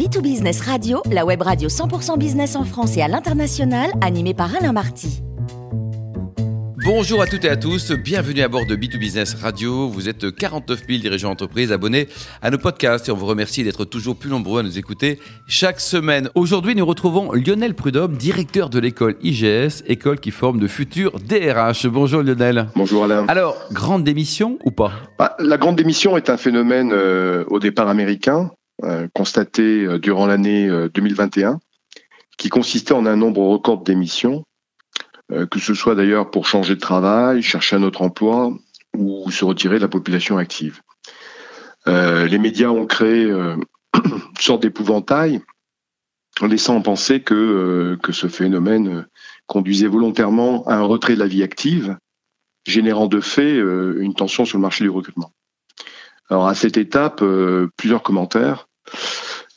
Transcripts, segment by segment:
B2Business Radio, la web radio 100% business en France et à l'international, animée par Alain Marty. Bonjour à toutes et à tous, bienvenue à bord de B2Business Radio. Vous êtes 49 000 dirigeants d'entreprise abonnés à nos podcasts et on vous remercie d'être toujours plus nombreux à nous écouter chaque semaine. Aujourd'hui, nous retrouvons Lionel Prudhomme, directeur de l'école IGS, école qui forme de futurs DRH. Bonjour Lionel. Bonjour Alain. Alors, grande démission ou pas? Bah, La grande démission est un phénomène euh, au départ américain, euh, constaté euh, durant l'année 2021, qui consistait en un nombre record démissions euh, que ce soit d'ailleurs pour changer de travail, chercher un autre emploi ou se retirer de la population active. Euh, les médias ont créé euh, une sorte d'épouvantail en laissant penser que ce phénomène conduisait volontairement à un retrait de la vie active, générant de fait une tension sur le marché du recrutement. Alors à cette étape, plusieurs commentaires.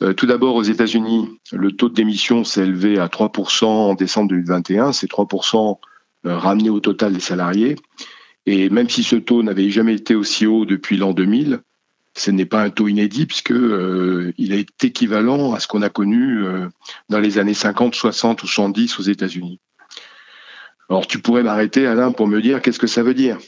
Euh, tout d'abord, aux États-Unis, le taux de démission s'est élevé à 3% en décembre 2021. C'est 3% euh, ramené au total des salariés. Et même si ce taux n'avait jamais été aussi haut depuis l'an 2000, ce n'est pas un taux inédit puisque euh, il est équivalent à ce qu'on a connu dans les années 50, 60 ou 70 aux États-Unis. Alors tu pourrais m'arrêter Alain pour me dire qu'est-ce que ça veut dire?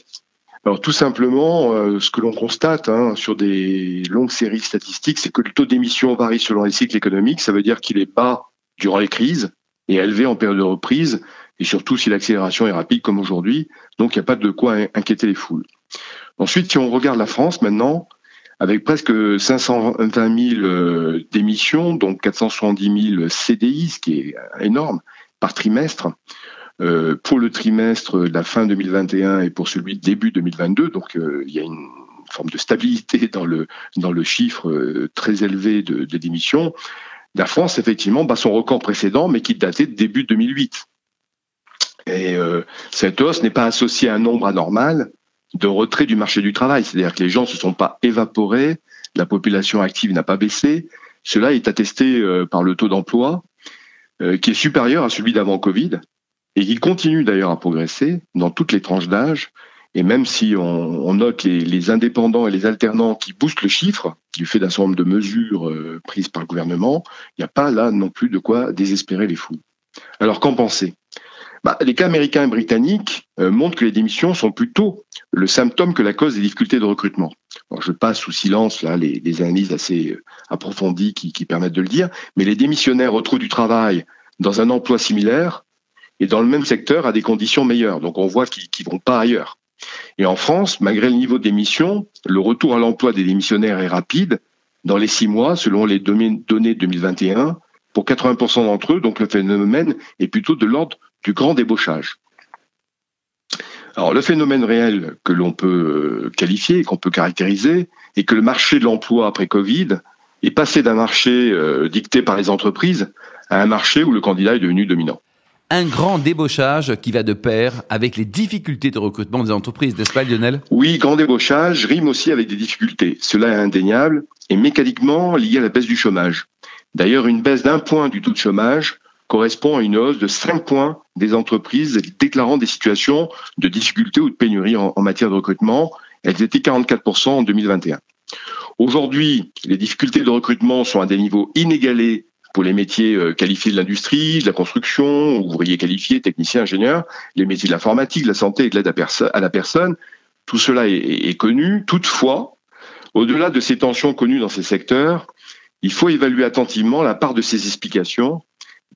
Tout simplement, euh, ce que l'on constate hein, sur des longues séries statistiques, c'est que le taux d'émission varie selon les cycles économiques. Ça veut dire qu'il est bas durant les crises et élevé en période de reprise, et surtout si l'accélération est rapide comme aujourd'hui. Donc il n'y a pas de quoi inquiéter les foules. Ensuite, si on regarde la France maintenant, avec presque 520 000 euh, démissions, donc 470 000 CDI, ce qui est énorme, par trimestre, euh, pour le trimestre de la fin 2021 et pour celui début 2022. Donc euh, il y a une forme de stabilité dans le, dans le chiffre euh, très élevé de, de démissions. La France, effectivement, bat son record précédent, mais qui datait de début 2008. Et euh, cette hausse n'est pas associée à un nombre anormal de retrait du marché du travail. C'est-à-dire que les gens ne se sont pas évaporés, la population active n'a pas baissé. Cela est attesté par le taux d'emploi, qui est supérieur à celui d'avant Covid, et qui continue d'ailleurs à progresser dans toutes les tranches d'âge. Et même si on, note les, indépendants et les alternants qui boostent le chiffre du fait d'un certain nombre de mesures euh, prises par le gouvernement, il n'y a pas là non plus de quoi désespérer les fous. Alors qu'en penser? Bah, Les cas américains et britanniques euh, montrent que les démissions sont plutôt le symptôme que la cause des difficultés de recrutement. je passe sous silence là les, analyses assez euh, approfondies qui, qui permettent de le dire, mais les démissionnaires retrouvent du travail dans un emploi similaire et dans le même secteur à des conditions meilleures. Donc on voit qu'ils ne vont pas ailleurs. Et en France, malgré le niveau d'émission, le retour à l'emploi des démissionnaires est rapide. Dans les six mois, selon les données 2021, pour 80% d'entre eux, donc le phénomène est plutôt de l'ordre du grand débauchage. Alors le phénomène réel que l'on peut euh, qualifier, qu'on peut caractériser, est que le marché de l'emploi après Covid est passé d'un marché euh, dicté par les entreprises à un marché où le candidat est devenu dominant un grand débauchage qui va de pair avec les difficultés de recrutement des entreprises, n'est-ce pas Lionel? Oui, grand débauchage rime aussi avec des difficultés. Cela est indéniable et mécaniquement lié à la baisse du chômage. D'ailleurs, une baisse d'un point du taux de chômage correspond à une hausse de 5 points des entreprises déclarant des situations de difficulté ou de pénurie en, en matière de recrutement. Elles étaient 44% en 2021. Aujourd'hui, les difficultés de recrutement sont à des niveaux inégalés pour les métiers euh, qualifiés de l'industrie, de la construction, ouvriers qualifiés, techniciens, ingénieurs, les métiers de l'informatique, de la santé et de l'aide à, la personne. Tout cela est, connu. Toutefois, au-delà de ces tensions connues dans ces secteurs, il faut évaluer attentivement la part de ces explications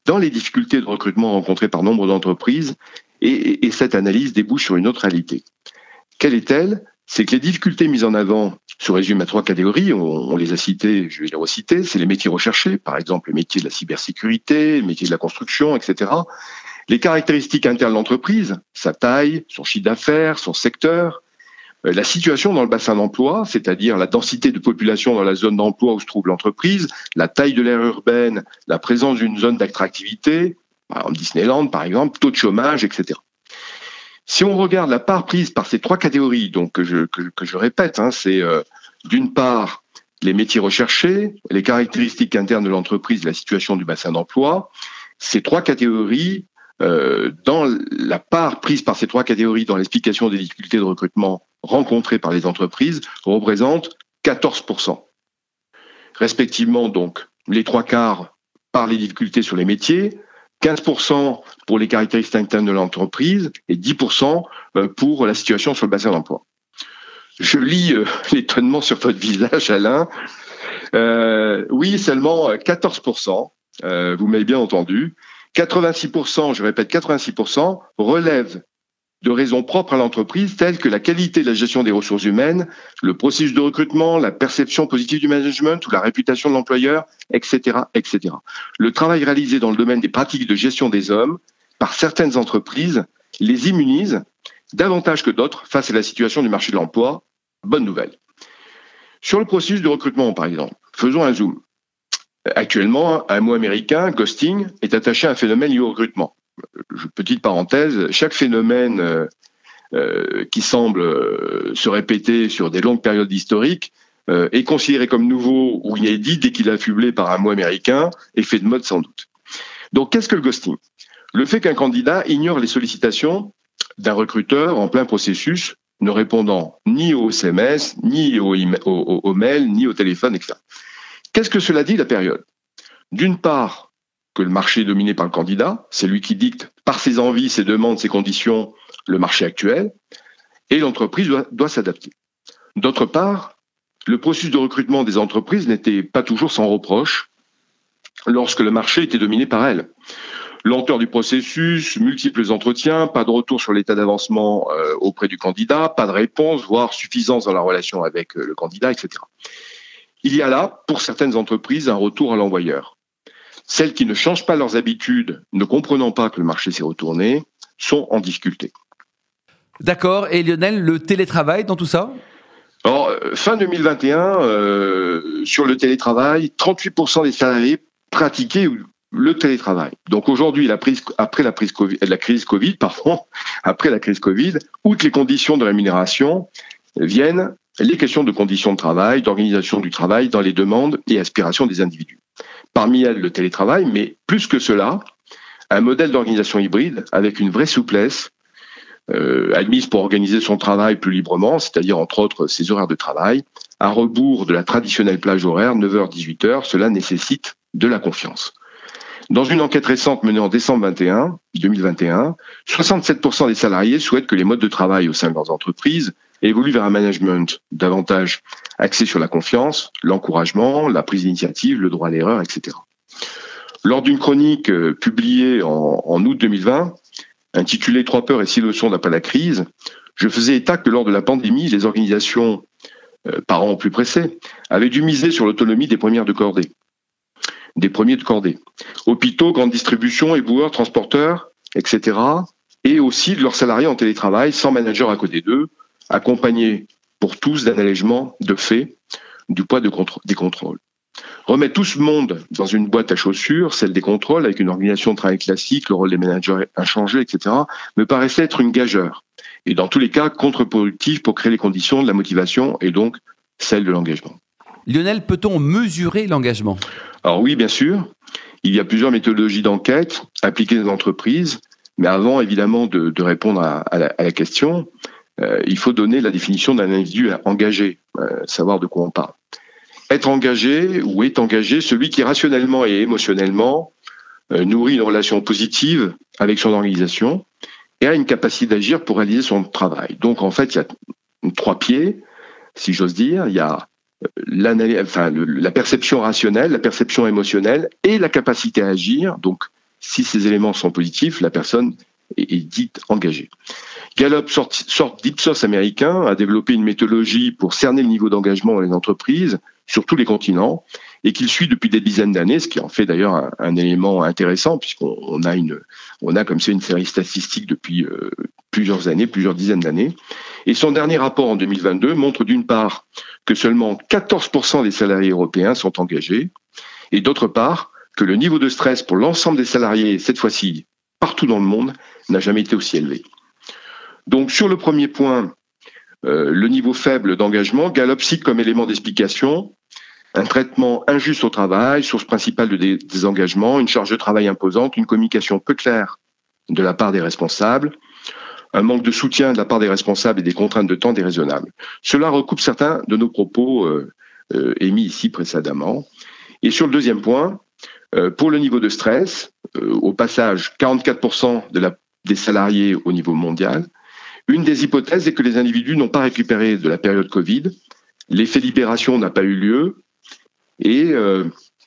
dans les difficultés de recrutement rencontrées par nombre d'entreprises et, et, cette analyse débouche sur une autre réalité. Quelle est-elle? C'est que les difficultés mises en avant se résume à trois catégories. On, les a citées, je vais les reciter. C'est les métiers recherchés, par exemple les métiers de la cybersécurité, les métiers de la construction, etc. Les caractéristiques internes de l'entreprise, sa taille, son chiffre d'affaires, son secteur, euh, la situation dans le bassin d'emploi, c'est-à-dire la densité de population dans la zone d'emploi où se trouve l'entreprise, la taille de l'aire urbaine, la présence d'une zone d'attractivité, en Disneyland par exemple, taux de chômage, etc. Si on regarde la part prise par ces trois catégories, donc que je, répète, hein, c'est euh, d'une part les métiers recherchés, les caractéristiques internes de l'entreprise, la situation du bassin d'emploi. Ces trois catégories, euh, dans la part prise par ces trois catégories dans l'explication des difficultés de recrutement rencontrées par les entreprises, représentent 14%. Respectivement donc les trois quarts par les difficultés sur les métiers, 15% pour les caractéristiques internes de l'entreprise et 10% euh, pour la situation sur le bassin d'emploi. Je lis euh, l'étonnement sur votre visage, Alain. Euh, oui, seulement 14%, euh, vous m'avez bien entendu. 86%, je répète 86%, relèvent de raisons propres à l'entreprise telles que la qualité de la gestion des ressources humaines, le processus de recrutement, la perception positive du management ou la réputation de l'employeur, etc., etc. Le travail réalisé dans le domaine des pratiques de gestion des hommes par certaines entreprises les immunise davantage que d'autres face à la situation du marché de l'emploi. Bonne nouvelle. Sur le processus de recrutement, par exemple, faisons un zoom. Actuellement, un mot américain, ghosting, est attaché à un phénomène lié au recrutement petite parenthèse, chaque phénomène euh, euh, qui semble euh, se répéter sur des longues périodes historiques est considéré comme nouveau ou inédit dès qu'il est affublé par un mot américain, effet de mode sans doute. Donc qu'est-ce que le ghosting? Le fait qu'un candidat ignore les sollicitations d'un recruteur en plein processus, ne répondant ni aux SMS, ni aux, au, mails, ni au téléphone, etc. Qu'est-ce que cela dit la période? D'une part, que le marché est dominé par le candidat, c'est lui qui dicte par ses envies, ses demandes, ses conditions le marché actuel, et l'entreprise doit, s'adapter. D'autre part, le processus de recrutement des entreprises n'était pas toujours sans reproche lorsque le marché était dominé par elles. Lenteur du processus, multiples entretiens, pas de retour sur l'état d'avancement euh, auprès du candidat, pas de réponse, voire suffisance dans la relation avec euh, le candidat, etc. Il y a là, pour certaines entreprises, un retour à l'envoyeur. Celles qui ne changent pas leurs habitudes, ne comprenant pas que le marché s'est retourné, sont en difficulté. D'accord. Et Lionel, le télétravail dans tout ça? Alors, euh, fin 2021, euh, sur le télétravail, 38% des salariés pratiquaient le télétravail. Donc aujourd'hui, après la, prise COVID, la crise Covid, pardon, après la crise Covid, outre les conditions de rémunération, viennent les questions de conditions de travail, d'organisation du travail dans les demandes et aspirations des individus parmi elles le télétravail, mais plus que cela, un modèle d'organisation hybride avec une vraie souplesse euh, admise pour organiser son travail plus librement, c'est-à-dire entre autres ses horaires de travail, à rebours de la traditionnelle plage horaire 9h-18h, cela nécessite de la confiance. Dans une enquête récente menée en décembre 21, 2021, 67% des salariés souhaitent que les modes de travail au sein de leurs entreprises évoluent vers un management davantage axé sur la confiance, l'encouragement, la prise d'initiative, le droit à l'erreur, etc. Lors d'une chronique euh, publiée en, août 2020, intitulée Trois peurs et six leçons d'après la crise, je faisais état que lors de la pandémie, les organisations, euh, parents plus pressés, avaient dû miser sur l'autonomie des premières de cordée des premiers de cordée. Hôpitaux, grandes distributions, éboueurs, transporteurs, etc. Et aussi de leurs salariés en télétravail, sans manager à côté d'eux, accompagnés pour tous d'un allègement de fait du poids des contrôles. Remettre tout ce monde dans une boîte à chaussures, celle des contrôles, avec une organisation de travail classique, le rôle des managers inchangé, etc., me paraissait être une gageure. Et dans tous les cas, contre-productif pour créer les conditions de la motivation et donc celle de l'engagement. Lionel, peut-on mesurer l'engagement? Alors oui, bien sûr. Il y a plusieurs méthodologies d'enquête appliquées dans les entreprises, mais avant évidemment de, répondre à, la, question, il faut donner la définition d'un individu engagé, euh, savoir de quoi on parle. Être engagé ou est engagé celui qui rationnellement et émotionnellement euh, nourrit une relation positive avec son organisation et a une capacité d'agir pour réaliser son travail. Donc en fait, il y a trois pieds, si j'ose dire. Il y a la perception rationnelle, la perception émotionnelle et la capacité à agir. Donc, si ces éléments sont positifs, la personne est, dite engagée. Gallup, sorte d'Ipsos américain, a développé une méthodologie pour cerner le niveau d'engagement dans les entreprises sur tous les continents et qu'il suit depuis des dizaines d'années, ce qui en fait d'ailleurs un, élément intéressant puisqu'on a une, on a comme ça une série statistique depuis euh, plusieurs années, plusieurs dizaines d'années. Et son dernier rapport en 2022 montre d'une part que seulement 14% des salariés européens sont engagés, et d'autre part que le niveau de stress pour l'ensemble des salariés, cette fois-ci partout dans le monde, n'a jamais été aussi élevé. Donc sur le premier point, euh, le niveau faible d'engagement, Gallup cite comme élément d'explication un traitement injuste au travail, source principale de désengagement, une charge de travail imposante, une communication peu claire de la part des responsables, un manque de soutien de la part des responsables et des contraintes de temps déraisonnables. Cela recoupe certains de nos propos euh, euh, émis ici précédemment. Et sur le deuxième point, pour le niveau de stress, au passage, 44% de la, des salariés au niveau mondial, une des hypothèses est que les individus n'ont pas récupéré de la période Covid, l'effet libération n'a pas eu lieu, et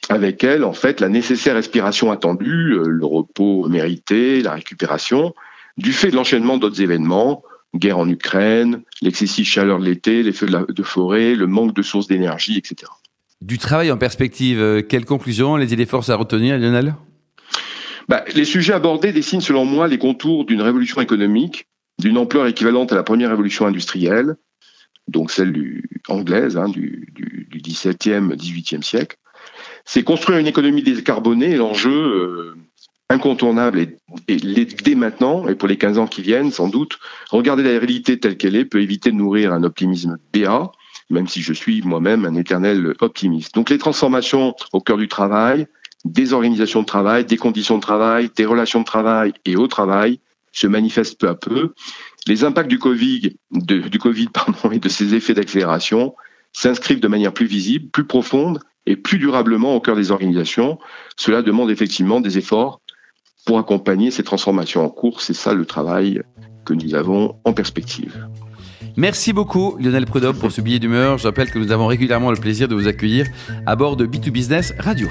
avec elle, en fait, la nécessaire respiration attendue, euh, le repos mérité, la récupération, du fait de l'enchaînement d'autres événements, guerre en Ukraine, l'excessive chaleur de l'été, les feux de, forêt, le manque de sources d'énergie, etc. Du travail en perspective, euh, quelles conclusions, les idées forces à retenir, Lionel? Bah, Les sujets abordés dessinent selon moi les contours d'une révolution économique d'une ampleur équivalente à la première révolution industrielle, donc celle du, anglaise hein, du, du, du 17e, 18e siècle, c'est construire une économie décarbonée l'enjeu euh, incontournable et, dès maintenant, et pour les 15 ans qui viennent sans doute, regarder la réalité telle qu'elle est peut éviter de nourrir un optimisme béat, même si je suis moi-même un éternel optimiste. Donc les transformations au cœur du travail, des organisations de travail, des conditions de travail, des relations de travail et au travail se manifestent peu à peu. Les impacts du Covid, du COVID pardon, et de ses effets d'accélération s'inscrivent de manière plus visible, plus profonde et plus durablement au cœur des organisations. Cela demande effectivement des efforts pour accompagner ces transformations en cours. C'est ça le travail que nous avons en perspective. Merci beaucoup Lionel Prudhomme pour ce billet d'humeur. Je rappelle que nous avons régulièrement le plaisir de vous accueillir à bord de B2Business Radio.